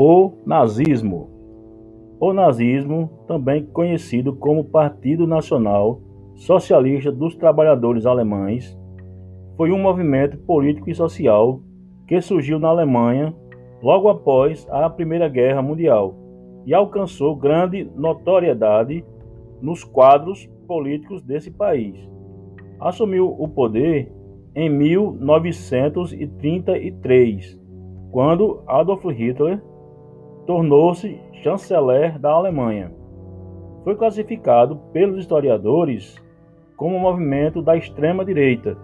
O nazismo. O nazismo, também conhecido como Partido Nacional Socialista dos Trabalhadores Alemães, foi um movimento político e social que surgiu na Alemanha logo após a Primeira Guerra Mundial e alcançou grande notoriedade nos quadros políticos desse país. Assumiu o poder em 1933, quando Adolf Hitler tornou-se chanceler da Alemanha. Foi classificado pelos historiadores como um movimento da extrema-direita